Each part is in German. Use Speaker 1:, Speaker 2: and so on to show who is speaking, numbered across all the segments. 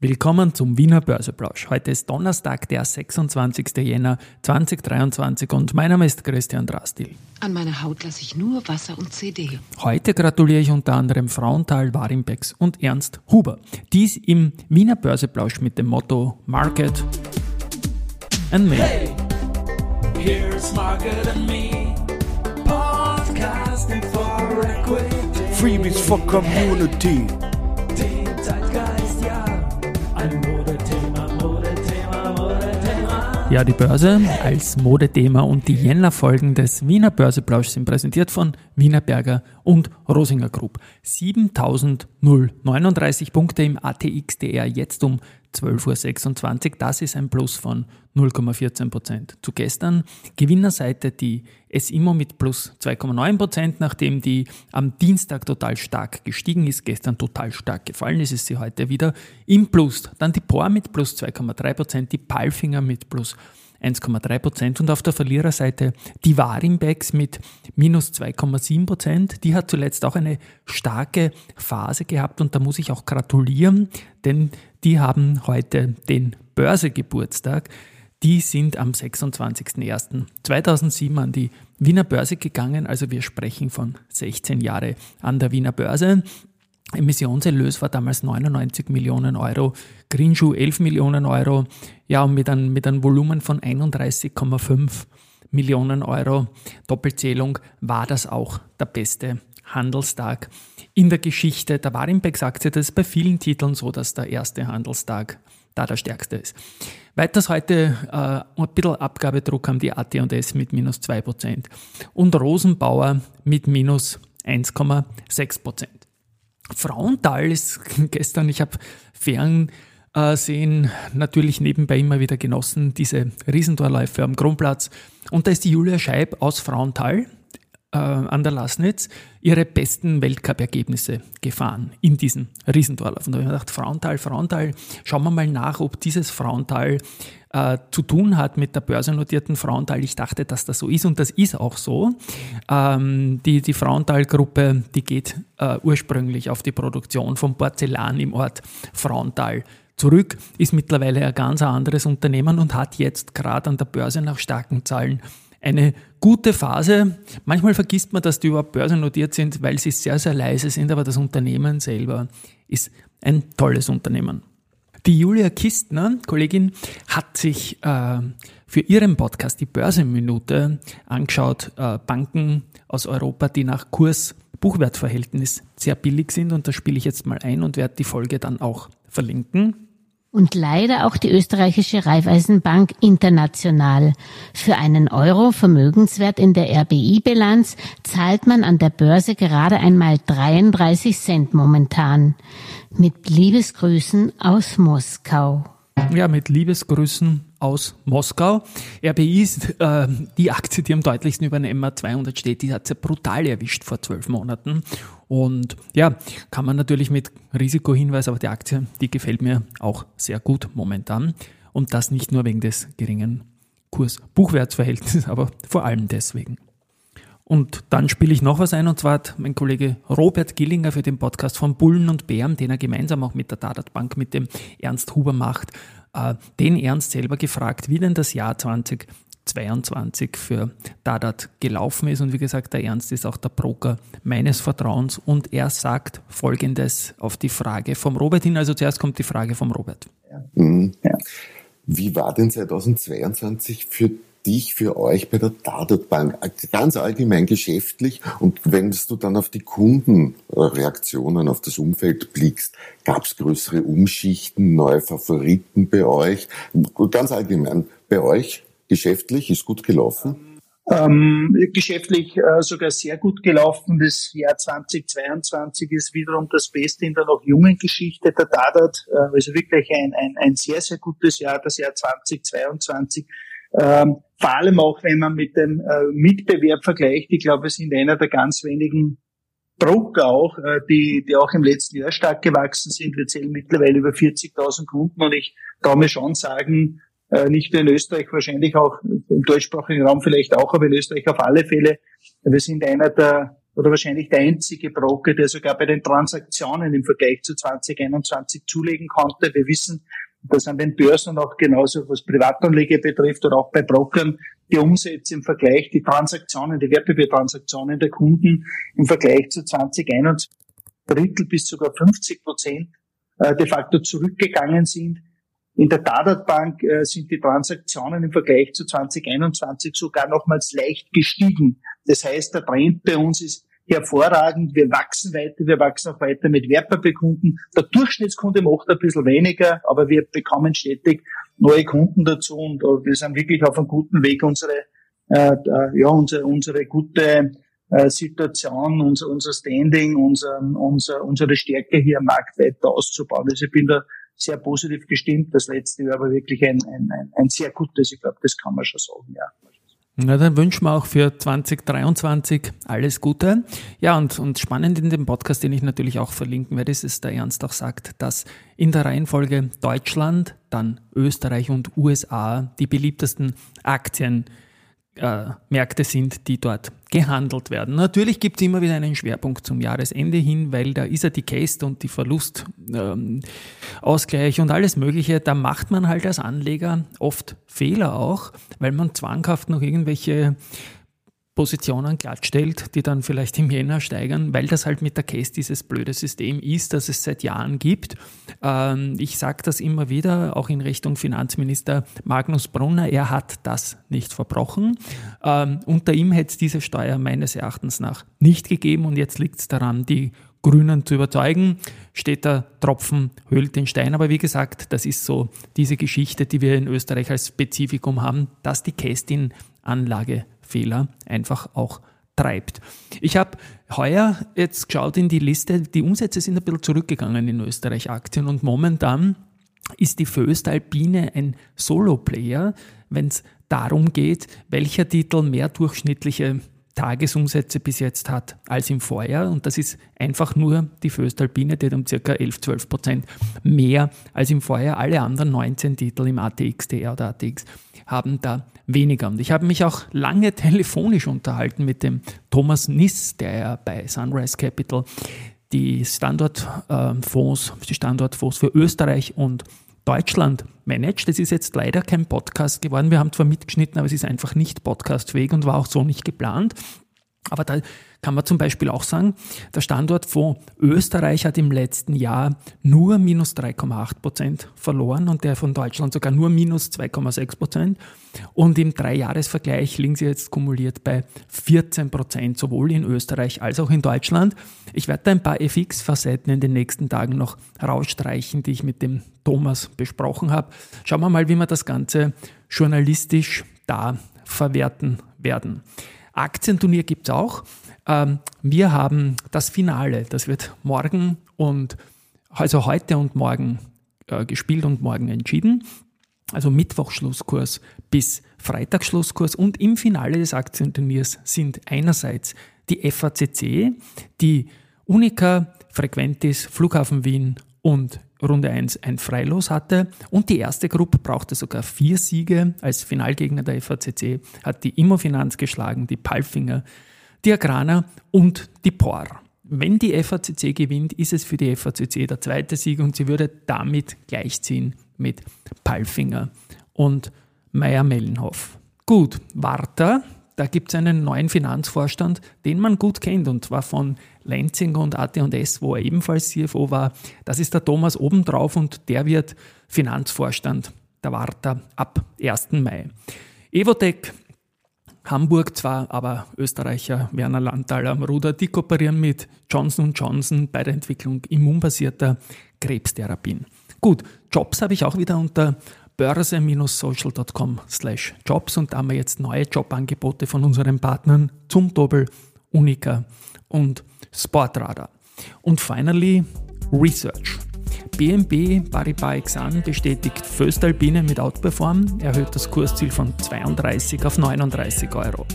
Speaker 1: Willkommen zum Wiener Börseplausch. Heute ist Donnerstag, der 26. Jänner 2023 und mein Name ist Christian Drastil.
Speaker 2: An meiner Haut lasse ich nur Wasser und CD.
Speaker 1: Heute gratuliere ich unter anderem Frauenthal, Warimbex und Ernst Huber. Dies im Wiener Börseplausch mit dem Motto Market and Me. Hey, here's Market and Me. Podcasting for Equity. Freebies for Community. Ja, die Börse als Modethema und die Jänner-Folgen des Wiener Börseplausch sind präsentiert von Wiener Berger und Rosinger Group. 7039 Punkte im ATXDR jetzt um 12.26 Uhr. Das ist ein Plus von 0,14 Prozent. Zu gestern Gewinnerseite die SIMO mit plus 2,9 Prozent, nachdem die am Dienstag total stark gestiegen ist, gestern total stark gefallen ist, ist sie heute wieder im Plus. Dann die POR mit plus 2,3 Prozent, die Palfinger mit plus 1,3 Prozent und auf der Verliererseite die Warimbex mit minus 2,7 Prozent. Die hat zuletzt auch eine starke Phase gehabt und da muss ich auch gratulieren, denn die haben heute den Börsegeburtstag. Die sind am 26.01.2007 an die Wiener Börse gegangen. Also wir sprechen von 16 Jahre an der Wiener Börse. Emissionserlös war damals 99 Millionen Euro, Greenshoe 11 Millionen Euro, ja, und mit einem, mit einem Volumen von 31,5 Millionen Euro Doppelzählung war das auch der beste Handelstag in der Geschichte der Warimpex-Aktie. Das ist bei vielen Titeln so, dass der erste Handelstag da der stärkste ist. Weiters heute äh, ein bisschen Abgabedruck haben die AT&S mit minus 2% und Rosenbauer mit minus 1,6%. Frauenthal ist gestern, ich habe Fernsehen natürlich nebenbei immer wieder genossen, diese Riesentorläufe am Kronplatz. Und da ist die Julia Scheib aus Frauenthal äh, an der Lasnitz ihre besten Weltcup-Ergebnisse gefahren in diesen Riesentorlauf. Und da habe ich mir gedacht, Frauenthal, Frauenthal, schauen wir mal nach, ob dieses Frauenthal äh, zu tun hat mit der börsennotierten Frauenthal. Ich dachte, dass das so ist und das ist auch so. Ähm, die die Frauenthal-Gruppe, die geht äh, ursprünglich auf die Produktion von Porzellan im Ort Frauenthal zurück, ist mittlerweile ein ganz anderes Unternehmen und hat jetzt gerade an der Börse nach starken Zahlen eine gute Phase. Manchmal vergisst man, dass die überhaupt börsennotiert sind, weil sie sehr, sehr leise sind, aber das Unternehmen selber ist ein tolles Unternehmen. Die Julia Kistner, Kollegin, hat sich äh, für ihren Podcast die Börsenminute angeschaut, äh, Banken aus Europa, die nach Kurs-Buchwertverhältnis sehr billig sind. Und da spiele ich jetzt mal ein und werde die Folge dann auch verlinken
Speaker 3: und leider auch die österreichische Raiffeisenbank International. Für einen Euro Vermögenswert in der RBI-Bilanz zahlt man an der Börse gerade einmal 33 Cent momentan. Mit Liebesgrüßen aus Moskau.
Speaker 1: Ja, mit Liebesgrüßen aus Moskau. RBI ist äh, die Aktie, die am deutlichsten über eine MA200 steht. Die hat sie brutal erwischt vor zwölf Monaten. Und ja, kann man natürlich mit Risikohinweis, aber die Aktie, die gefällt mir auch sehr gut momentan. Und das nicht nur wegen des geringen Kurs-Buchwertsverhältnisses, aber vor allem deswegen. Und dann spiele ich noch was ein, und zwar hat mein Kollege Robert Gillinger für den Podcast von Bullen und Bären, den er gemeinsam auch mit der Dadat Bank, mit dem Ernst Huber macht, äh, den Ernst selber gefragt, wie denn das Jahr 2022 für Dadat gelaufen ist. Und wie gesagt, der Ernst ist auch der Broker meines Vertrauens und er sagt Folgendes auf die Frage vom Robert hin. Also zuerst kommt die Frage vom Robert.
Speaker 4: Ja. Mhm. Wie war denn 2022 für dich, für euch bei der Dadat Bank, ganz allgemein geschäftlich und wenn du dann auf die Kundenreaktionen, auf das Umfeld blickst, gab es größere Umschichten, neue Favoriten bei euch? Ganz allgemein, bei euch geschäftlich ist gut gelaufen?
Speaker 5: Ähm, geschäftlich äh, sogar sehr gut gelaufen. Das Jahr 2022 ist wiederum das Beste in der noch jungen Geschichte der Dadat. Äh, also wirklich ein, ein, ein sehr, sehr gutes Jahr, das Jahr 2022. Ähm, vor allem auch, wenn man mit dem äh, Mitbewerb vergleicht. Ich glaube, wir sind einer der ganz wenigen Broker auch, äh, die, die auch im letzten Jahr stark gewachsen sind. Wir zählen mittlerweile über 40.000 Kunden und ich kann mir schon sagen, äh, nicht nur in Österreich, wahrscheinlich auch im deutschsprachigen Raum vielleicht auch, aber in Österreich auf alle Fälle. Wir sind einer der oder wahrscheinlich der einzige Broker, der sogar bei den Transaktionen im Vergleich zu 2021 zulegen konnte. Wir wissen, dass an den Börsen auch genauso, was Privatanleger betrifft oder auch bei Brokern, die Umsätze im Vergleich, die Transaktionen, die Wertpapiertransaktionen der Kunden im Vergleich zu 2021 Drittel bis sogar 50 Prozent äh, de facto zurückgegangen sind. In der Dadat Bank äh, sind die Transaktionen im Vergleich zu 2021 sogar nochmals leicht gestiegen. Das heißt, der Trend bei uns ist hervorragend. Wir wachsen weiter, wir wachsen auch weiter mit Wertpapierkunden. Der Durchschnittskunde macht ein bisschen weniger, aber wir bekommen stetig neue Kunden dazu und wir sind wirklich auf einem guten Weg, unsere, äh, äh, ja, unsere, unsere gute äh, Situation, unser, unser Standing, unser, unser, unsere Stärke hier am Markt weiter auszubauen. Also ich bin da sehr positiv gestimmt. Das letzte war wirklich ein, ein, ein, ein sehr gutes, ich glaube, das kann man schon sagen, ja.
Speaker 1: Na, dann wünschen wir auch für 2023 alles Gute. Ja, und, und spannend in dem Podcast, den ich natürlich auch verlinken werde, ist es, der Ernst auch sagt, dass in der Reihenfolge Deutschland, dann Österreich und USA die beliebtesten Aktien äh, sind, die dort gehandelt werden. Natürlich gibt es immer wieder einen Schwerpunkt zum Jahresende hin, weil da ist ja die Case und die Verlustausgleich ähm, und alles Mögliche. Da macht man halt als Anleger oft Fehler auch, weil man zwanghaft noch irgendwelche Positionen glattstellt, die dann vielleicht im Jänner steigern, weil das halt mit der Case dieses blöde System ist, das es seit Jahren gibt. Ähm, ich sage das immer wieder, auch in Richtung Finanzminister Magnus Brunner, er hat das nicht verbrochen. Ähm, unter ihm hätte es diese Steuer meines Erachtens nach nicht gegeben und jetzt liegt es daran, die Grünen zu überzeugen, steht der Tropfen, höhlt den Stein. Aber wie gesagt, das ist so diese Geschichte, die wir in Österreich als Spezifikum haben, dass die Kästin-Anlage Fehler einfach auch treibt. Ich habe heuer jetzt geschaut in die Liste, die Umsätze sind ein bisschen zurückgegangen in Österreich Aktien und momentan ist die Föstalpine ein Solo-Player, wenn es darum geht, welcher Titel mehr durchschnittliche Tagesumsätze bis jetzt hat als im Vorjahr. Und das ist einfach nur die Föstalpine, die hat um ca. 11, 12 Prozent mehr als im Vorjahr. Alle anderen 19 Titel im ATX, DR oder ATX haben da weniger. Und ich habe mich auch lange telefonisch unterhalten mit dem Thomas Niss, der ja bei Sunrise Capital die Standortfonds, die Standortfonds für Österreich und Deutschland managt. Das ist jetzt leider kein Podcast geworden. Wir haben zwar mitgeschnitten, aber es ist einfach nicht podcastfähig und war auch so nicht geplant. Aber da kann man zum Beispiel auch sagen, der Standortfonds Österreich hat im letzten Jahr nur minus 3,8 Prozent verloren und der von Deutschland sogar nur minus 2,6 Prozent. Und im Dreijahresvergleich liegen sie jetzt kumuliert bei 14 Prozent, sowohl in Österreich als auch in Deutschland. Ich werde da ein paar FX-Facetten in den nächsten Tagen noch rausstreichen, die ich mit dem Thomas besprochen habe. Schauen wir mal, wie wir das Ganze journalistisch da verwerten werden. Aktienturnier gibt es auch. Ähm, wir haben das Finale, das wird morgen und also heute und morgen äh, gespielt und morgen entschieden. Also Mittwochschlusskurs bis Freitagsschlusskurs und im Finale des Aktienturniers sind einerseits die FACC, die Unica, Frequentis, Flughafen Wien und Runde 1 ein Freilos hatte und die erste Gruppe brauchte sogar vier Siege. Als Finalgegner der FACC hat die Immofinanz geschlagen, die Palfinger, die Agrana und die POR. Wenn die FACC gewinnt, ist es für die FACC der zweite Sieg und sie würde damit gleichziehen mit Palfinger und Meyer-Mellenhoff. Gut, Warta, da gibt es einen neuen Finanzvorstand, den man gut kennt und zwar von Lenzing und AT&S, wo er ebenfalls CFO war. Das ist der Thomas obendrauf und der wird Finanzvorstand der Warta ab 1. Mai. Evotec Hamburg zwar, aber Österreicher Werner Landtal am Ruder, die kooperieren mit Johnson Johnson bei der Entwicklung immunbasierter Krebstherapien. Gut, Jobs habe ich auch wieder unter börse-social.com slash jobs und da haben wir jetzt neue Jobangebote von unseren Partnern zum Doppel, Unica und Sportradar. Und finally Research. BNB Paribas Exan bestätigt Föstalpine mit Outperform, erhöht das Kursziel von 32 auf 39 Euro.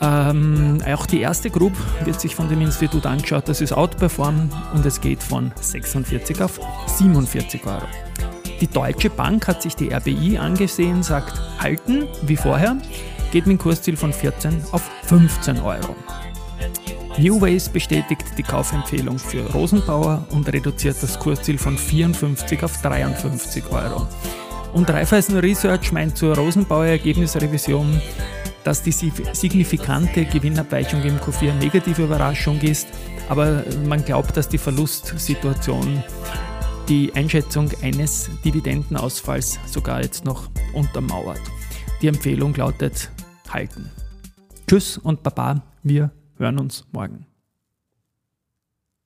Speaker 1: Ähm, auch die erste Gruppe wird sich von dem Institut angeschaut, das ist Outperform und es geht von 46 auf 47 Euro. Die Deutsche Bank hat sich die RBI angesehen, sagt halten wie vorher, geht mit dem Kursziel von 14 auf 15 Euro. New Ways bestätigt die Kaufempfehlung für Rosenbauer und reduziert das Kursziel von 54 auf 53 Euro. Und Raiffeisen Research meint zur Rosenbauer Ergebnisrevision, dass die signifikante Gewinnabweichung im Q4 eine negative Überraschung ist, aber man glaubt, dass die Verlustsituation die Einschätzung eines Dividendenausfalls sogar jetzt noch untermauert. Die Empfehlung lautet halten. Tschüss und Baba, wir hören uns morgen.